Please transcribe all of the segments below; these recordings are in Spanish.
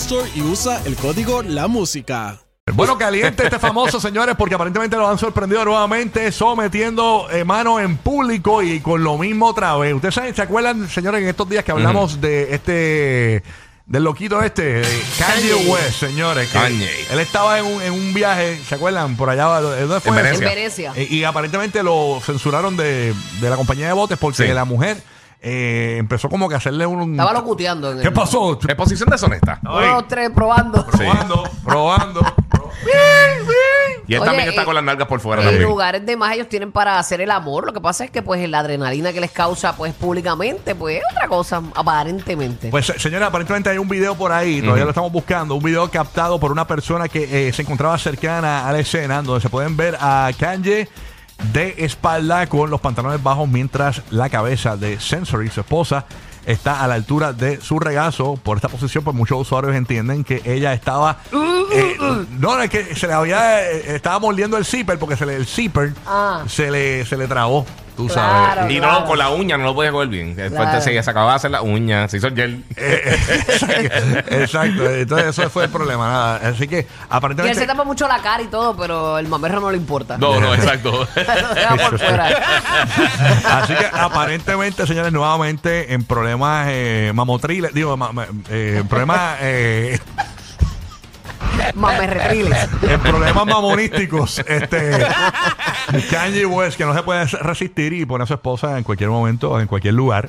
Store y usa el código La Música. Bueno, caliente este famoso, señores, porque aparentemente lo han sorprendido nuevamente sometiendo eh, mano en público y con lo mismo otra vez. Ustedes saben, se acuerdan, señores, en estos días que hablamos de este del loquito este, de Kanye West, señores. que Kanye. Él estaba en un, en un viaje, ¿se acuerdan? Por allá, ¿dónde fue? En Venecia. En Venecia. Eh, y aparentemente lo censuraron de, de la compañía de botes porque Sí. la mujer eh, empezó como que a hacerle un... Estaba locuteando. En ¿Qué el- pasó? Exposición deshonesta. Uno, dos, tres, probando. Probando, probando. pro- Y él Oye, también está eh, con las nalgas por fuera En también. lugares de más ellos tienen para hacer el amor. Lo que pasa es que pues la adrenalina que les causa pues públicamente pues es otra cosa aparentemente. Pues se- señora, aparentemente hay un video por ahí, todavía lo estamos buscando, un video captado por una persona que eh, se encontraba cercana a la escena, donde se pueden ver a Kanye de espalda con los pantalones bajos, mientras la cabeza de Sensory, su esposa, está a la altura de su regazo. Por esta posición, pues muchos usuarios entienden que ella estaba... eh, no, es que se le había... eh, estaba mordiendo el zipper porque se le, el zipper Ah. se, le, se le trabó, tú Claro. sabes. Y Claro. no, con la uña no lo podía coger bien. Después Claro. se, se acababa de hacer la uña, se hizo el gel. Exacto, entonces eso fue el problema. Nada. Así que y él aparentemente. se tapa mucho la cara y todo, pero el mamerro no le importa. No, no, exacto. Por fuera. Así que aparentemente, señores, nuevamente en problemas eh, mamotriles, digo, ma- eh, en problemas, eh, Mamerretriles. en problemas mamonísticos, este Kanye West, que no se puede resistir y pone a su esposa en cualquier momento, en cualquier lugar.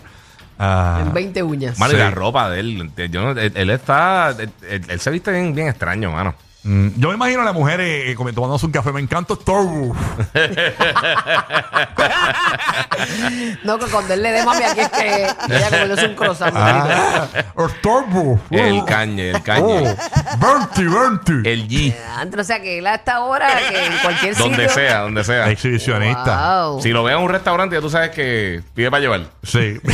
Ah, En 20 uñas. Mano, y Sí. la ropa de él. Yo no- él, él está. Él, él- él se viste bien, bien extraño, mano. mm, yo me imagino a la mujer eh, como tomándose un café. Me encanta Starbucks. No, que cuando él le dé mami aquí es que ella comiéndose un croissant. Ah, Starbucks. El cañe, el Oh, cañe. 20, 20. El G. Antes, o sea, que él a esta hora, que en cualquier sitio... Donde sea, donde sea. Exhibicionista. Wow. Si lo ves en un restaurante, ya tú sabes que pide para llevar. Sí.